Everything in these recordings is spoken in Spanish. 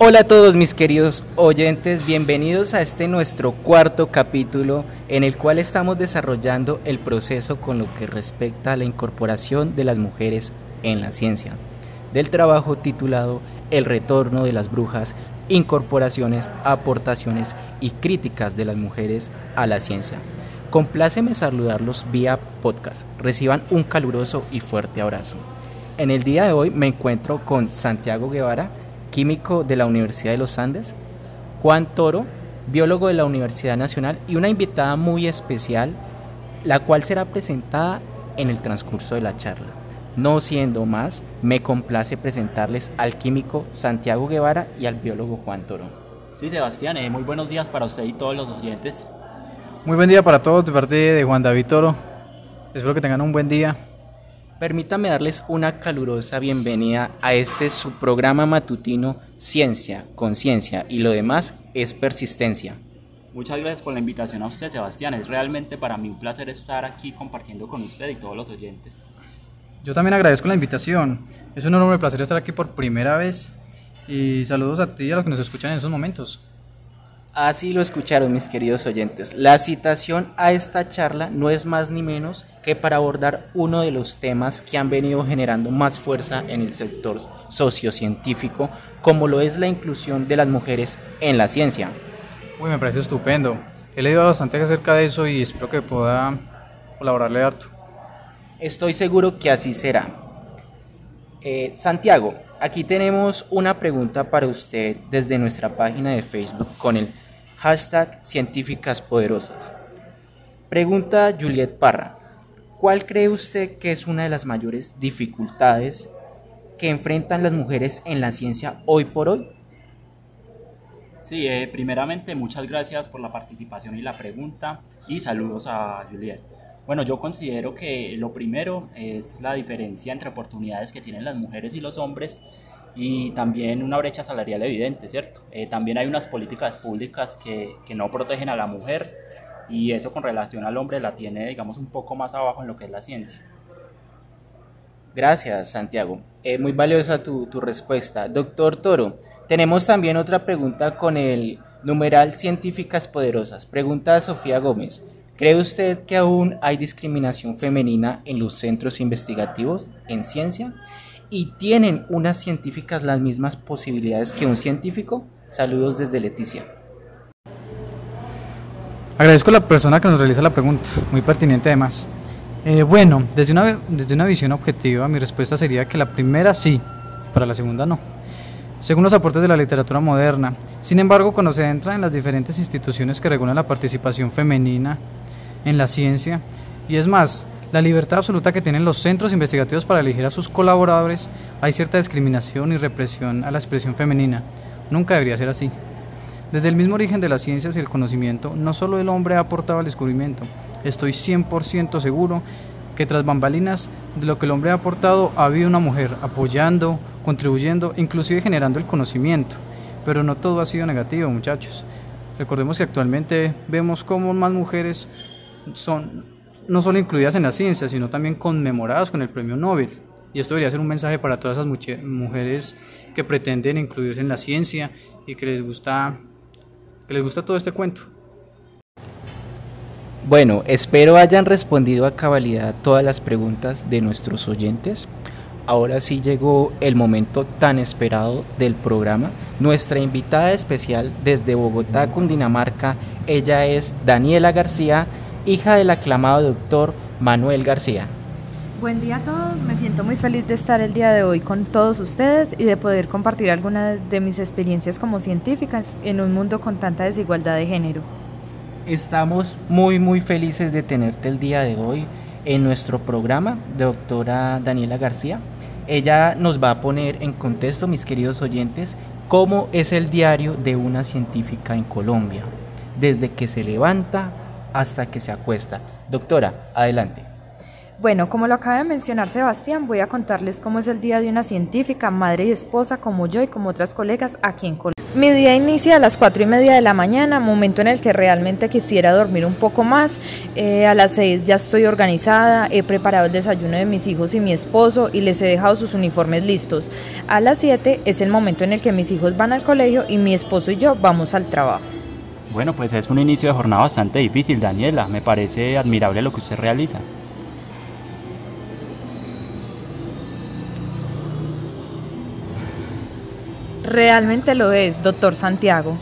Hola a todos mis queridos oyentes, bienvenidos a este nuestro cuarto capítulo en el cual estamos desarrollando el proceso con lo que respecta a la incorporación de las mujeres en la ciencia, del trabajo titulado El retorno de las brujas, incorporaciones, aportaciones y críticas de las mujeres a la ciencia. Compláceme saludarlos vía podcast. Reciban un caluroso y fuerte abrazo. En el día de hoy me encuentro con Santiago Guevara, químico de la Universidad de los Andes, Juan Toro, biólogo de la Universidad Nacional y una invitada muy especial, la cual será presentada en el transcurso de la charla. No siendo más, me complace presentarles al químico Santiago Guevara y al biólogo Juan Toro. Sí, Sebastián, eh, muy buenos días para usted y todos los oyentes. Muy buen día para todos de parte de Juan David Toro. Espero que tengan un buen día. Permítame darles una calurosa bienvenida a este su programa matutino Ciencia, Conciencia y lo demás es persistencia. Muchas gracias por la invitación a usted, Sebastián. Es realmente para mí un placer estar aquí compartiendo con usted y todos los oyentes. Yo también agradezco la invitación. Es un enorme placer estar aquí por primera vez y saludos a ti y a los que nos escuchan en esos momentos. Así lo escucharon mis queridos oyentes. La citación a esta charla no es más ni menos que para abordar uno de los temas que han venido generando más fuerza en el sector sociocientífico, como lo es la inclusión de las mujeres en la ciencia. Uy, me parece estupendo. He leído bastante acerca de eso y espero que pueda colaborarle harto. Estoy seguro que así será. Eh, Santiago, aquí tenemos una pregunta para usted desde nuestra página de Facebook con el hashtag Científicas Poderosas. Pregunta Juliet Parra, ¿cuál cree usted que es una de las mayores dificultades que enfrentan las mujeres en la ciencia hoy por hoy? Sí, eh, primeramente muchas gracias por la participación y la pregunta y saludos a Juliet. Bueno, yo considero que lo primero es la diferencia entre oportunidades que tienen las mujeres y los hombres y también una brecha salarial evidente, ¿cierto? Eh, también hay unas políticas públicas que, que, no protegen a la mujer y eso con relación al hombre la tiene, digamos, un poco más abajo en lo que es la ciencia. Gracias, Santiago. Eh, muy valiosa tu, tu respuesta. Doctor Toro, tenemos también otra pregunta con el numeral Científicas Poderosas. Pregunta a Sofía Gómez. ¿Cree usted que aún hay discriminación femenina en los centros investigativos en ciencia? ¿Y tienen unas científicas las mismas posibilidades que un científico? Saludos desde Leticia. Agradezco a la persona que nos realiza la pregunta, muy pertinente además. Eh, bueno, desde una, desde una visión objetiva, mi respuesta sería que la primera sí, para la segunda no. Según los aportes de la literatura moderna, sin embargo, cuando se entra en las diferentes instituciones que regulan la participación femenina en la ciencia, y es más, la libertad absoluta que tienen los centros investigativos para elegir a sus colaboradores, hay cierta discriminación y represión a la expresión femenina. Nunca debería ser así. Desde el mismo origen de las ciencias y el conocimiento, no solo el hombre ha aportado al descubrimiento, estoy 100% seguro que tras bambalinas de lo que el hombre ha aportado ha habido una mujer apoyando, contribuyendo, inclusive generando el conocimiento. Pero no todo ha sido negativo, muchachos. Recordemos que actualmente vemos cómo más mujeres son no solo incluidas en la ciencia, sino también conmemoradas con el premio Nobel. Y esto debería ser un mensaje para todas esas mujeres que pretenden incluirse en la ciencia y que les gusta, que les gusta todo este cuento. Bueno, espero hayan respondido a cabalidad todas las preguntas de nuestros oyentes. Ahora sí llegó el momento tan esperado del programa. Nuestra invitada especial desde Bogotá, Cundinamarca, ella es Daniela García hija del aclamado doctor Manuel García. Buen día a todos, me siento muy feliz de estar el día de hoy con todos ustedes y de poder compartir algunas de mis experiencias como científicas en un mundo con tanta desigualdad de género. Estamos muy muy felices de tenerte el día de hoy en nuestro programa, doctora Daniela García. Ella nos va a poner en contexto, mis queridos oyentes, cómo es el diario de una científica en Colombia, desde que se levanta hasta que se acuesta. Doctora, adelante. Bueno, como lo acaba de mencionar Sebastián, voy a contarles cómo es el día de una científica, madre y esposa como yo y como otras colegas aquí en Colombia. Mi día inicia a las cuatro y media de la mañana, momento en el que realmente quisiera dormir un poco más. Eh, a las seis ya estoy organizada, he preparado el desayuno de mis hijos y mi esposo y les he dejado sus uniformes listos. A las siete es el momento en el que mis hijos van al colegio y mi esposo y yo vamos al trabajo. Bueno, pues es un inicio de jornada bastante difícil, Daniela. Me parece admirable lo que usted realiza. Realmente lo es, doctor Santiago.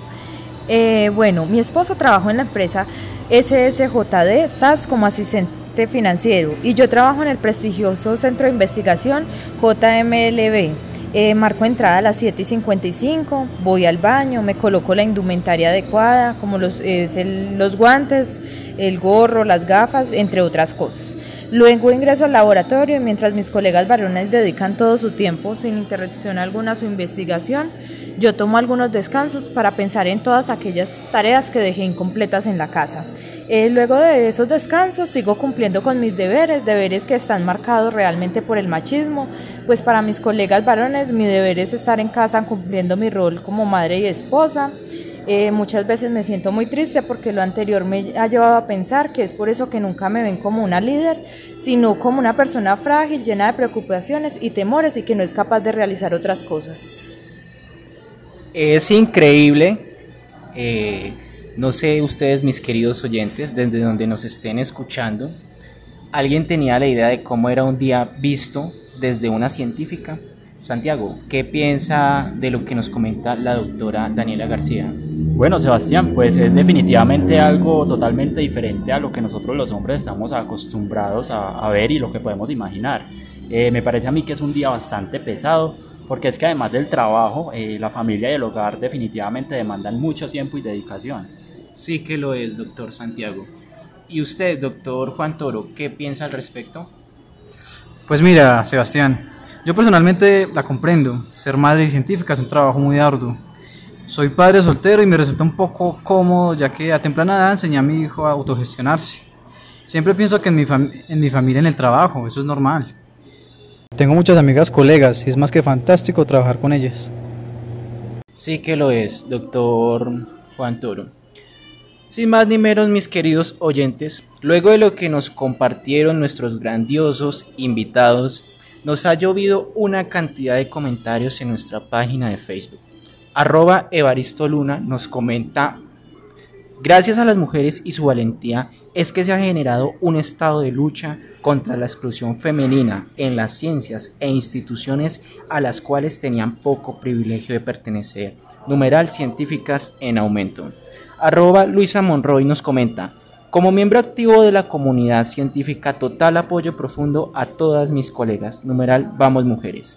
Eh, bueno, mi esposo trabajó en la empresa SSJD SAS como asistente financiero y yo trabajo en el prestigioso centro de investigación JMLB. Eh, marco entrada a las 7 y 55, voy al baño, me coloco la indumentaria adecuada, como los, los guantes, el gorro, las gafas, entre otras cosas. Luego ingreso al laboratorio y mientras mis colegas varones dedican todo su tiempo, sin interrupción alguna, a su investigación, yo tomo algunos descansos para pensar en todas aquellas tareas que dejé incompletas en la casa. Eh, luego de esos descansos sigo cumpliendo con mis deberes, deberes que están marcados realmente por el machismo, pues para mis colegas varones mi deber es estar en casa cumpliendo mi rol como madre y esposa. Eh, muchas veces me siento muy triste porque lo anterior me ha llevado a pensar que es por eso que nunca me ven como una líder, sino como una persona frágil, llena de preocupaciones y temores y que no es capaz de realizar otras cosas. Es increíble, eh, no sé ustedes mis queridos oyentes, desde donde nos estén escuchando, alguien tenía la idea de cómo era un día visto desde una científica. Santiago, ¿qué piensa de lo que nos comenta la doctora Daniela García? Bueno, Sebastián, pues es definitivamente algo totalmente diferente a lo que nosotros los hombres estamos acostumbrados a, ver y lo que podemos imaginar. Eh, me parece a mí que es un día bastante pesado, porque es que además del trabajo, eh, la familia y el hogar definitivamente demandan mucho tiempo y dedicación. Sí que lo es, doctor Santiago. ¿Y usted, doctor Juan Toro, qué piensa al respecto? Pues mira, Sebastián, yo personalmente la comprendo. Ser madre y científica es un trabajo muy arduo. Soy padre soltero y me resulta un poco cómodo ya que a temprana edad enseñé a mi hijo a autogestionarse. Siempre pienso que en mi, en mi familia en el trabajo, eso es normal. Tengo muchas amigas colegas y es más que fantástico trabajar con ellas. Sí que lo es, doctor Juan Toro. Sin más ni menos, mis queridos oyentes, luego de lo que nos compartieron nuestros grandiosos invitados, nos ha llovido una cantidad de comentarios en nuestra página de Facebook. Arroba Evaristo Luna nos comenta, gracias a las mujeres y su valentía es que se ha generado un estado de lucha contra la exclusión femenina en las ciencias e instituciones a las cuales tenían poco privilegio de pertenecer. Numeral científicas en aumento. Arroba Luisa Monroy nos comenta, como miembro activo de la comunidad científica, total apoyo profundo a todas mis colegas. Numeral, vamos mujeres.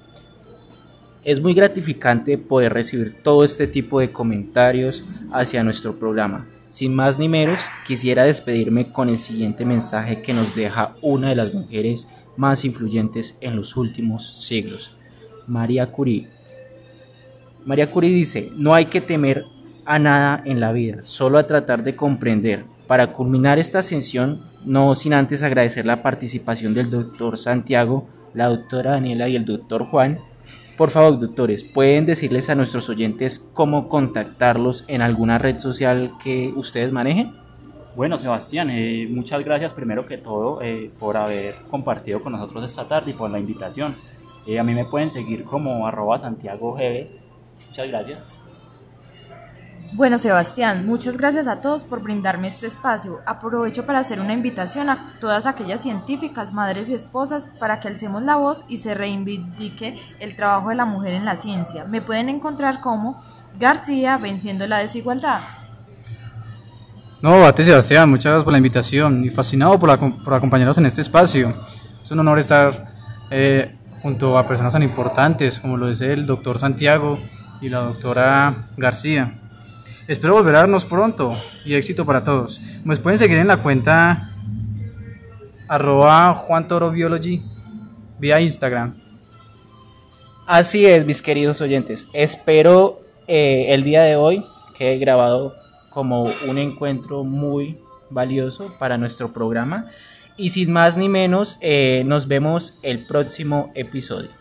Es muy gratificante poder recibir todo este tipo de comentarios hacia nuestro programa. Sin más ni menos, quisiera despedirme con el siguiente mensaje que nos deja una de las mujeres más influyentes en los últimos siglos, María Curie. María Curie dice, no hay que temer a nada en la vida, solo a tratar de comprender, para culminar esta ascensión, no sin antes agradecer la participación del doctor Santiago, la doctora Daniela y el doctor Juan. Por favor, doctores, ¿pueden decirles a nuestros oyentes cómo contactarlos en alguna red social que ustedes manejen? Bueno, Sebastián, eh, muchas gracias primero que todo eh, por haber compartido con nosotros esta tarde y por la invitación. Eh, a mí me pueden seguir como arroba Santiago Muchas gracias. Bueno, Sebastián, muchas gracias a todos por brindarme este espacio. Aprovecho para hacer una invitación a todas aquellas científicas, madres y esposas para que alcemos la voz y se reivindique el trabajo de la mujer en la ciencia. Me pueden encontrar como García venciendo la desigualdad. No, a ti Sebastián, muchas gracias por la invitación y fascinado por, acompañarnos en este espacio. Es un honor estar eh, junto a personas tan importantes como lo es el doctor Santiago y la doctora García. Espero volver a vernos pronto y éxito para todos. Me pueden seguir en la cuenta arroba Juan Toro Biology vía Instagram. Así es, mis queridos oyentes. Espero eh, el día de hoy que he grabado como un encuentro muy valioso para nuestro programa y sin más ni menos, eh, nos vemos el próximo episodio.